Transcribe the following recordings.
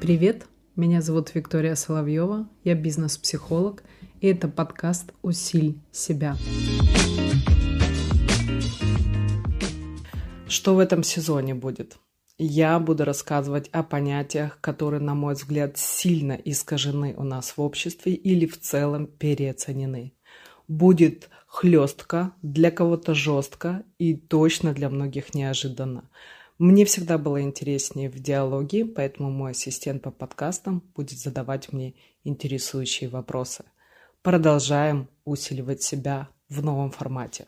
Привет, меня зовут Виктория Соловьева, я бизнес-психолог, и это подкаст «Усиль себя». Что в этом сезоне будет? Я буду рассказывать о понятиях, которые, на мой взгляд, сильно искажены у нас в обществе или в целом переоценены. Будет хлестко, для кого-то жестко и точно для многих неожиданно. Мне всегда было интереснее в диалоге, поэтому мой ассистент по подкастам будет задавать мне интересующие вопросы. Продолжаем усиливать себя в новом формате.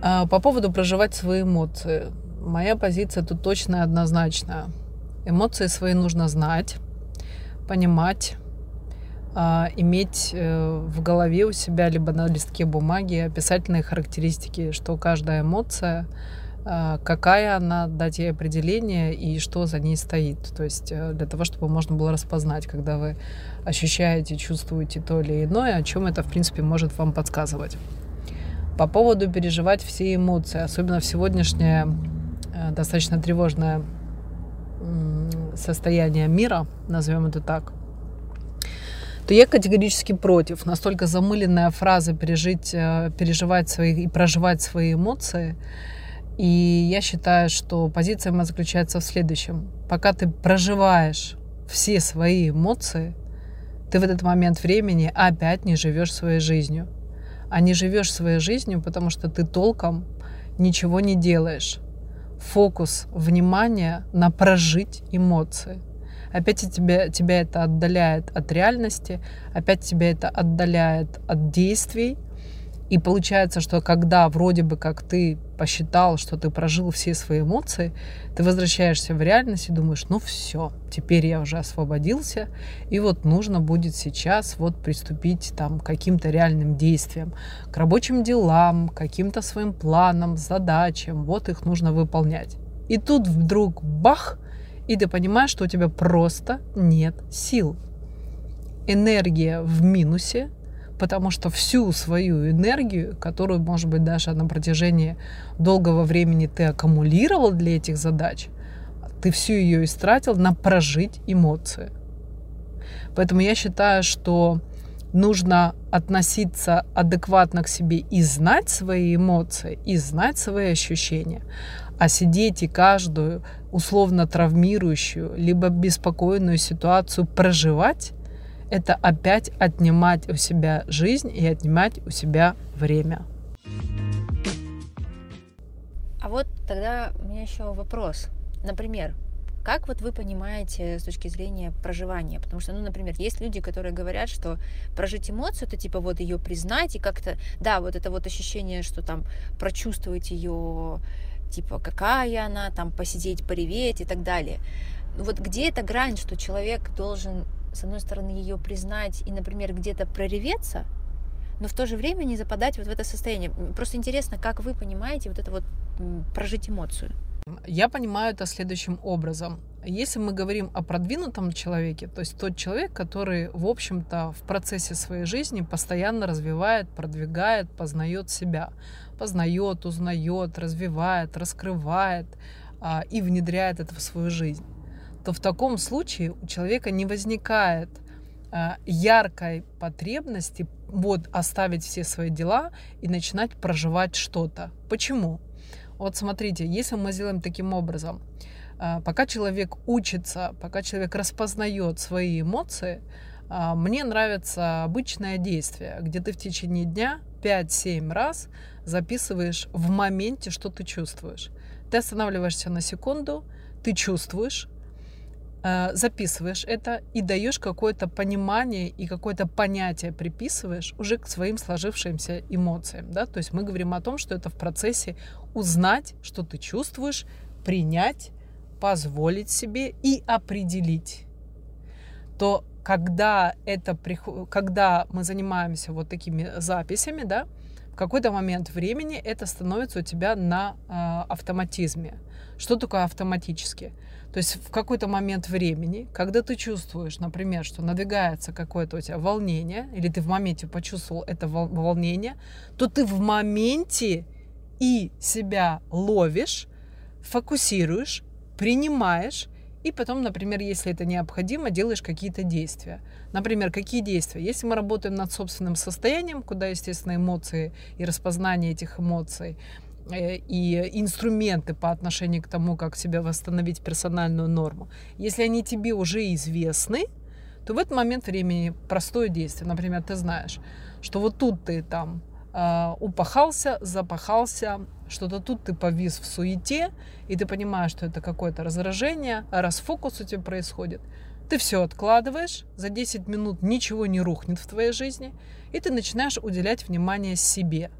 А, по поводу проживать свои эмоции. Моя позиция тут точно и однозначная. Эмоции свои нужно знать, понимать, а, иметь э, в голове у себя, либо на листке бумаги описательные характеристики, что каждая эмоция, а, какая она, дать ей определение и что за ней стоит. То есть э, для того, чтобы можно было распознать, когда вы ощущаете, чувствуете то или иное, о чем это, в принципе, может вам подсказывать. По поводу переживать все эмоции, особенно в сегодняшнее э, достаточно тревожное состояние мира, назовем это так – то я категорически против. Настолько замыленная фраза пережить, э, переживать свои и проживать свои эмоции. И я считаю, что позиция моя заключается в следующем. Пока ты проживаешь все свои эмоции, ты в этот момент времени опять не живешь своей жизнью. А не живешь своей жизнью, потому что ты толком ничего не делаешь. Фокус внимания на прожить эмоции – опять тебя, тебя это отдаляет от реальности, опять тебя это отдаляет от действий. И получается, что когда вроде бы как ты посчитал, что ты прожил все свои эмоции, ты возвращаешься в реальность и думаешь, ну все, теперь я уже освободился, и вот нужно будет сейчас вот приступить там к каким-то реальным действиям, к рабочим делам, каким-то своим планам, задачам, вот их нужно выполнять. И тут вдруг бах, и ты понимаешь, что у тебя просто нет сил. Энергия в минусе, потому что всю свою энергию, которую, может быть, даже на протяжении долгого времени ты аккумулировал для этих задач, ты всю ее истратил на прожить эмоции. Поэтому я считаю, что нужно относиться адекватно к себе и знать свои эмоции, и знать свои ощущения. А сидеть и каждую условно травмирующую, либо беспокойную ситуацию проживать, это опять отнимать у себя жизнь и отнимать у себя время. А вот тогда у меня еще вопрос. Например, как вот вы понимаете с точки зрения проживания? Потому что, ну, например, есть люди, которые говорят, что прожить эмоцию, это типа вот ее признать и как-то, да, вот это вот ощущение, что там прочувствовать ее типа какая она, там посидеть, пореветь и так далее. Вот где эта грань, что человек должен, с одной стороны, ее признать и, например, где-то прореветься, но в то же время не западать вот в это состояние. Просто интересно, как вы понимаете вот это вот прожить эмоцию? Я понимаю это следующим образом. Если мы говорим о продвинутом человеке, то есть тот человек, который, в общем-то, в процессе своей жизни постоянно развивает, продвигает, познает себя, познает, узнает, развивает, раскрывает а, и внедряет это в свою жизнь, то в таком случае у человека не возникает а, яркой потребности вот оставить все свои дела и начинать проживать что-то. Почему? Вот смотрите, если мы сделаем таким образом, пока человек учится, пока человек распознает свои эмоции, а, мне нравится обычное действие, где ты в течение дня 5-7 раз записываешь в моменте, что ты чувствуешь. Ты останавливаешься на секунду, ты чувствуешь, а, записываешь это и даешь какое-то понимание и какое-то понятие приписываешь уже к своим сложившимся эмоциям. Да? То есть мы говорим о том, что это в процессе узнать, что ты чувствуешь, принять, позволить себе и определить. То когда, это, когда мы занимаемся вот такими записями, да, в какой-то момент времени это становится у тебя на э, автоматизме. Что такое автоматически? То есть в какой-то момент времени, когда ты чувствуешь, например, что надвигается какое-то у тебя волнение, или ты в моменте почувствовал это волнение, то ты в моменте и себя ловишь, фокусируешь, принимаешь, и потом, например, если это необходимо, делаешь какие-то действия. Например, какие действия? Если мы работаем над собственным состоянием, куда, естественно, эмоции и распознание этих эмоций э, и инструменты по отношению к тому, как себе восстановить персональную норму, если они тебе уже известны, то в этот момент времени простое действие. Например, ты знаешь, что вот тут ты там э, упахался, запахался, что-то тут ты повис в суете, и ты понимаешь, что это какое-то раздражение, а расфокус у тебя происходит. Ты все откладываешь, за 10 минут ничего не рухнет в твоей жизни, и ты начинаешь уделять внимание себе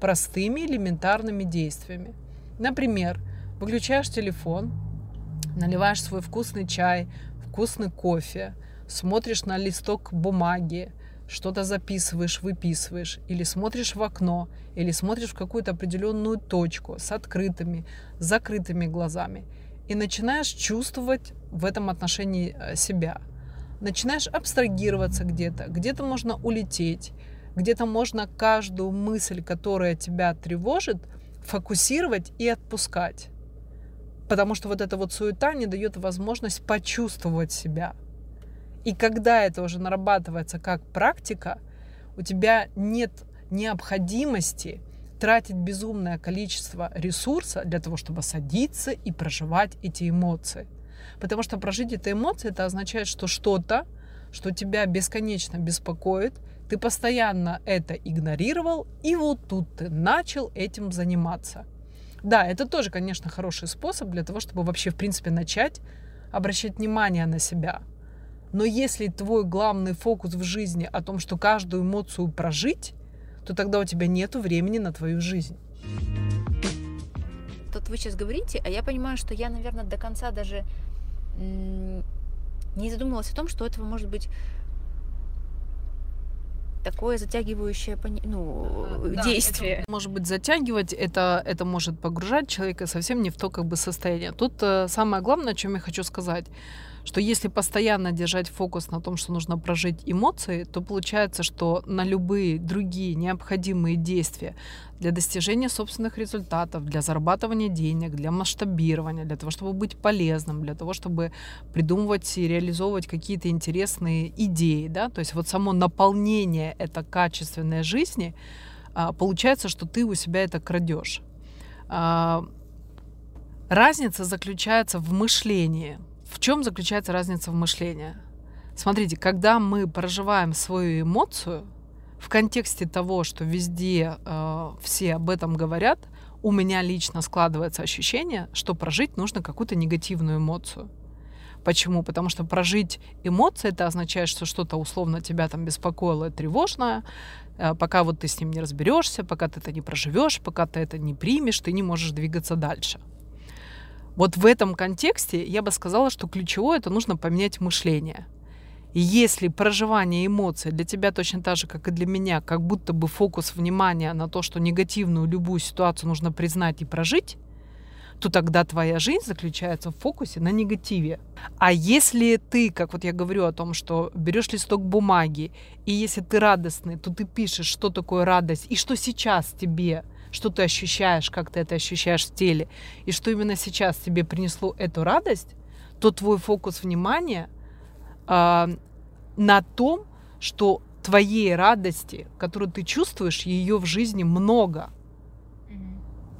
простыми элементарными действиями. Например, выключаешь телефон, наливаешь свой вкусный чай, вкусный кофе, смотришь на листок бумаги, что-то записываешь, выписываешь, или смотришь в окно, или смотришь в какую-то определенную точку с открытыми, закрытыми глазами, и начинаешь чувствовать в этом отношении э, себя. Начинаешь абстрагироваться где-то, где-то можно улететь, где-то можно каждую мысль, которая тебя тревожит, фокусировать и отпускать. Потому что вот эта вот суета не дает возможность почувствовать себя – и когда это уже нарабатывается как практика, у тебя нет необходимости тратить безумное количество ресурса для того, чтобы садиться и проживать эти эмоции. Потому что прожить эти эмоции, это означает, что что-то, что тебя бесконечно беспокоит, ты постоянно это игнорировал, и вот тут ты начал этим заниматься. Да, это тоже, конечно, хороший способ для того, чтобы вообще, в принципе, начать обращать внимание на себя – но если твой главный фокус в жизни о том, что каждую эмоцию прожить, то тогда у тебя нет времени на твою жизнь. Тут вы сейчас говорите, а я понимаю, что я, наверное, до конца даже не задумывалась о том, что этого может быть такое затягивающее ну, да, действие. Это может быть затягивать, это, это может погружать человека совсем не в то как бы состояние. Тут э, самое главное, о чем я хочу сказать, что если постоянно держать фокус на том, что нужно прожить эмоции, то получается, что на любые другие необходимые действия для достижения собственных результатов, для зарабатывания денег, для масштабирования, для того, чтобы быть полезным, для того, чтобы придумывать и реализовывать какие-то интересные идеи, да, то есть вот само наполнение это качественной жизни, а, получается, что ты у себя это крадешь. А, разница заключается в мышлении. В чем заключается разница в мышлении? Смотрите, когда мы проживаем свою эмоцию в контексте того, что везде э, все об этом говорят, у меня лично складывается ощущение, что прожить нужно какую-то негативную эмоцию. Почему? Потому что прожить эмоции это означает, что что-то условно тебя там беспокоило, тревожное, э, пока вот ты с ним не разберешься, пока ты это не проживешь, пока ты это не примешь, ты не можешь двигаться дальше. Вот в этом контексте я бы сказала, что ключевое это нужно поменять мышление. И если проживание эмоций для тебя точно так же, как и для меня, как будто бы фокус внимания на то, что негативную любую ситуацию нужно признать и прожить, то тогда твоя жизнь заключается в фокусе на негативе. А если ты, как вот я говорю о том, что берешь листок бумаги, и если ты радостный, то ты пишешь, что такое радость, и что сейчас тебе что ты ощущаешь, как ты это ощущаешь в теле, и что именно сейчас тебе принесло эту радость, то твой фокус внимания э, на том, что твоей радости, которую ты чувствуешь, ее в жизни много.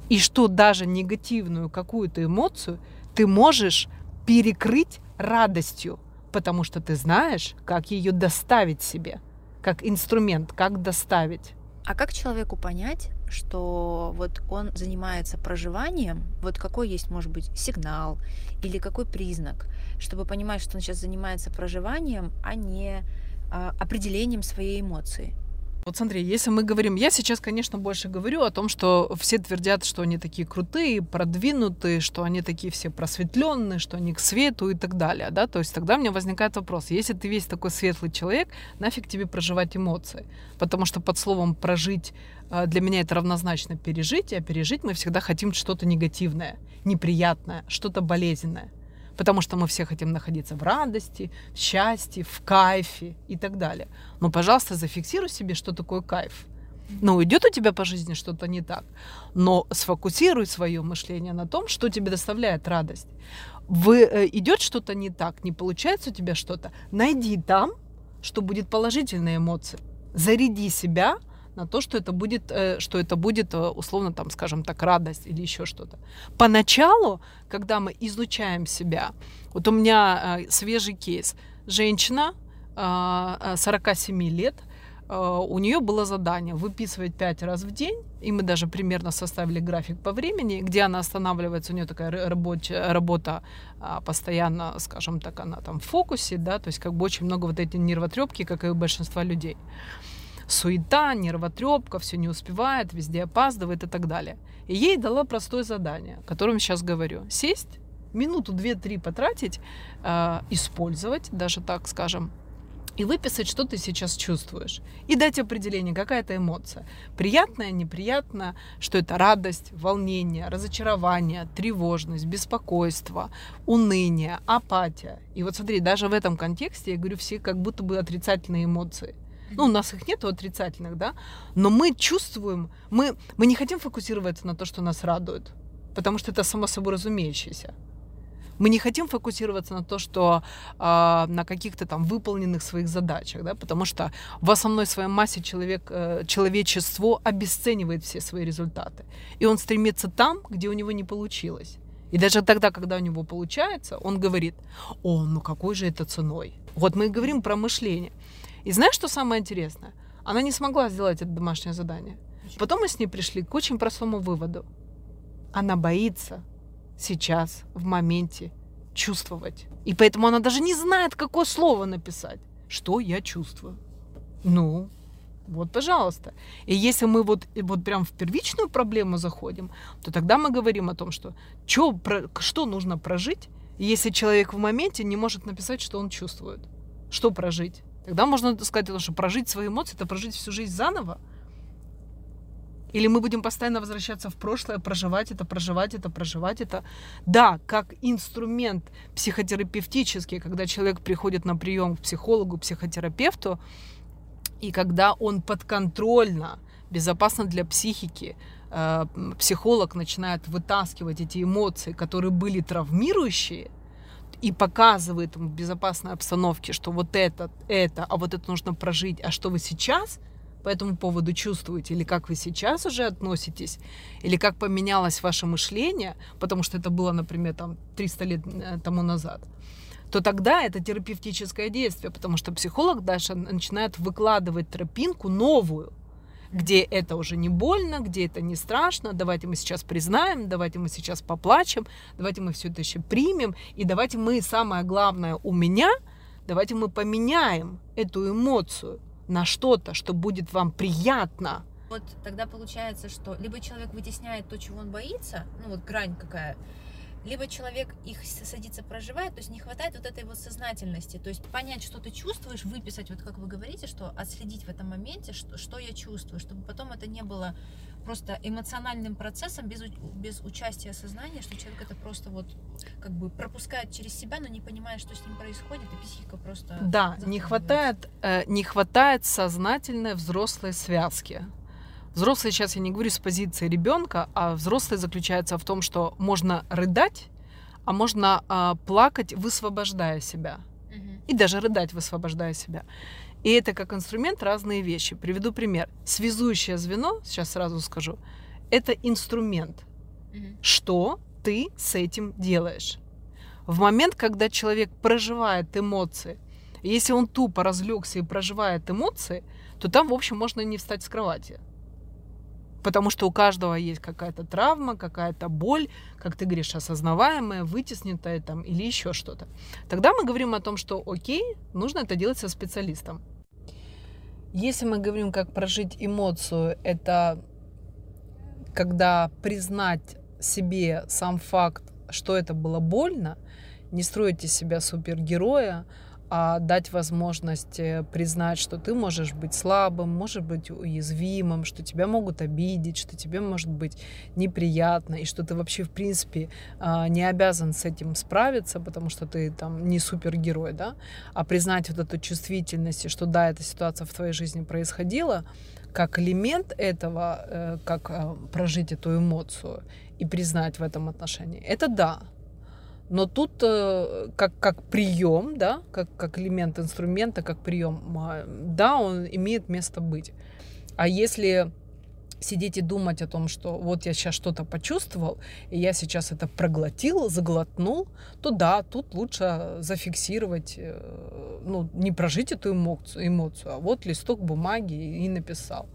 И что даже негативную какую-то эмоцию ты можешь перекрыть радостью, потому что ты знаешь, как ее доставить себе, как инструмент, как доставить. А как человеку понять, что вот он занимается проживанием, вот какой есть, может быть, сигнал или какой признак, чтобы понимать, что он сейчас занимается проживанием, а не а, определением своей эмоции? Вот смотри, если мы говорим, я сейчас, конечно, больше говорю о том, что все твердят, что они такие крутые, продвинутые, что они такие все просветленные, что они к свету и так далее, да, то есть тогда у меня возникает вопрос, если ты весь такой светлый человек, нафиг тебе проживать эмоции, потому что под словом прожить э, для меня это равнозначно пережить, а пережить мы всегда хотим что-то негативное, неприятное, что-то болезненное. Потому что мы все хотим находиться в радости, в счастье, в кайфе и так далее. Но, пожалуйста, зафиксируй себе, что такое кайф. Ну, идет у тебя по жизни что-то не так, но сфокусируй свое мышление на том, что тебе доставляет радость. Вы, э, идет что-то не так, не получается у тебя что-то, найди там, что будет положительные эмоции. Заряди себя на то, что это будет, э, что это будет э, условно, там, скажем так, радость или еще что-то. Поначалу, когда мы изучаем себя, вот у меня э, свежий кейс. Женщина 47 лет, у нее было задание выписывать 5 раз в день, и мы даже примерно составили график по времени, где она останавливается, у нее такая рабочая работа а, постоянно, скажем так, она там в фокусе, да, то есть как бы очень много вот этой нервотрепки, как и у большинства людей суета, нервотрепка, все не успевает, везде опаздывает и так далее. И ей дала простое задание, о котором сейчас говорю. Сесть, минуту, две-три потратить, э, использовать, даже так скажем, и выписать, что ты сейчас чувствуешь. И дать определение, какая это эмоция. Приятная, неприятная, что это радость, волнение, разочарование, тревожность, беспокойство, уныние, апатия. И вот смотри, даже в этом контексте я говорю все как будто бы отрицательные эмоции – ну, у нас их нет отрицательных, да, но мы чувствуем, мы, мы не хотим фокусироваться на то, что нас радует, потому что это само собой разумеющееся. Мы не хотим фокусироваться на то, что э, на каких-то там выполненных своих задачах, да, потому что в основной своей массе человек, э, человечество обесценивает все свои результаты. И он стремится там, где у него не получилось. И даже тогда, когда у него получается, он говорит, о, ну какой же это ценой. Вот мы и говорим про мышление. И знаешь, что самое интересное? Она не смогла сделать это домашнее задание. Потом мы с ней пришли к очень простому выводу. Она боится сейчас, в моменте, чувствовать. И поэтому она даже не знает, какое слово написать. Что я чувствую? Ну, вот, пожалуйста. И если мы вот, вот прям в первичную проблему заходим, то тогда мы говорим о том, что чё, про, что нужно прожить, если человек в моменте не может написать, что он чувствует. Что прожить? Тогда можно сказать, что прожить свои эмоции, это прожить всю жизнь заново. Или мы будем постоянно возвращаться в прошлое, проживать это, проживать это, проживать это. Да, как инструмент психотерапевтический, когда человек приходит на прием к психологу, психотерапевту, и когда он подконтрольно, безопасно для психики, э, психолог начинает вытаскивать эти эмоции, которые были травмирующие, и показывает ему в безопасной обстановке, что вот это, это, а вот это нужно прожить, а что вы сейчас по этому поводу чувствуете, или как вы сейчас уже относитесь, или как поменялось ваше мышление, потому что это было, например, там 300 лет э, тому назад, то тогда это терапевтическое действие, потому что психолог дальше начинает выкладывать тропинку новую, где это уже не больно, где это не страшно, давайте мы сейчас признаем, давайте мы сейчас поплачем, давайте мы все это еще примем, и давайте мы, самое главное у меня, давайте мы поменяем эту эмоцию на что-то, что будет вам приятно. Вот тогда получается, что либо человек вытесняет то, чего он боится, ну вот грань какая, либо человек их садится проживает, то есть не хватает вот этой вот сознательности, то есть понять, что ты чувствуешь, выписать, вот как вы говорите, что отследить в этом моменте, что, что я чувствую, чтобы потом это не было просто эмоциональным процессом без, без участия сознания, что человек это просто вот как бы пропускает через себя, но не понимает, что с ним происходит, и психика просто... Да, не хватает, э, не хватает сознательной взрослой связки. Взрослый сейчас я не говорю с позиции ребенка, а взрослый заключается в том, что можно рыдать, а можно а, плакать, высвобождая себя. И даже рыдать, высвобождая себя. И это как инструмент разные вещи. Приведу пример. Связующее звено, сейчас сразу скажу, это инструмент. Что ты с этим делаешь? В момент, когда человек проживает эмоции, если он тупо разлегся и проживает эмоции, то там, в общем, можно не встать с кровати. Потому что у каждого есть какая-то травма, какая-то боль, как ты говоришь, осознаваемая, вытесненная там или еще что-то. Тогда мы говорим о том, что окей, нужно это делать со специалистом. Если мы говорим, как прожить эмоцию, это когда признать себе сам факт, что это было больно, не строить из себя супергероя, а дать возможность э, признать, что ты можешь быть слабым, можешь быть уязвимым, что тебя могут обидеть, что тебе может быть неприятно, и что ты вообще, в принципе, а, не обязан с этим справиться, потому что ты там не супергерой, да, а признать вот эту чувствительность, и что да, эта ситуация в твоей жизни происходила, как элемент этого, э, как э, прожить эту эмоцию и признать в этом отношении, это да, но тут э, как, как прием, да, как, как элемент инструмента, как прием, да, он имеет место быть. А если сидеть и думать о том, что вот я сейчас что-то почувствовал, и я сейчас это проглотил, заглотнул, то да, тут лучше зафиксировать, э, ну, не прожить эту эмоцию, эмоцию а вот листок бумаги и написал.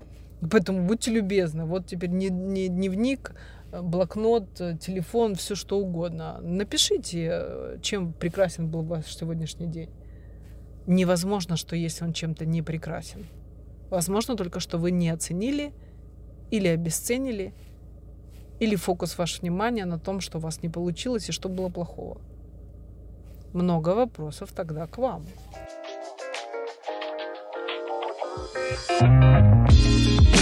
Поэтому будьте любезны, вот теперь не, не дневник, блокнот, телефон, все что угодно. Напишите, чем прекрасен был ваш сегодняшний день. Невозможно, что если он чем-то не прекрасен. Возможно только, что вы не оценили или обесценили, или фокус вашего внимания на том, что у вас не получилось и что было плохого. Много вопросов тогда к вам. thank you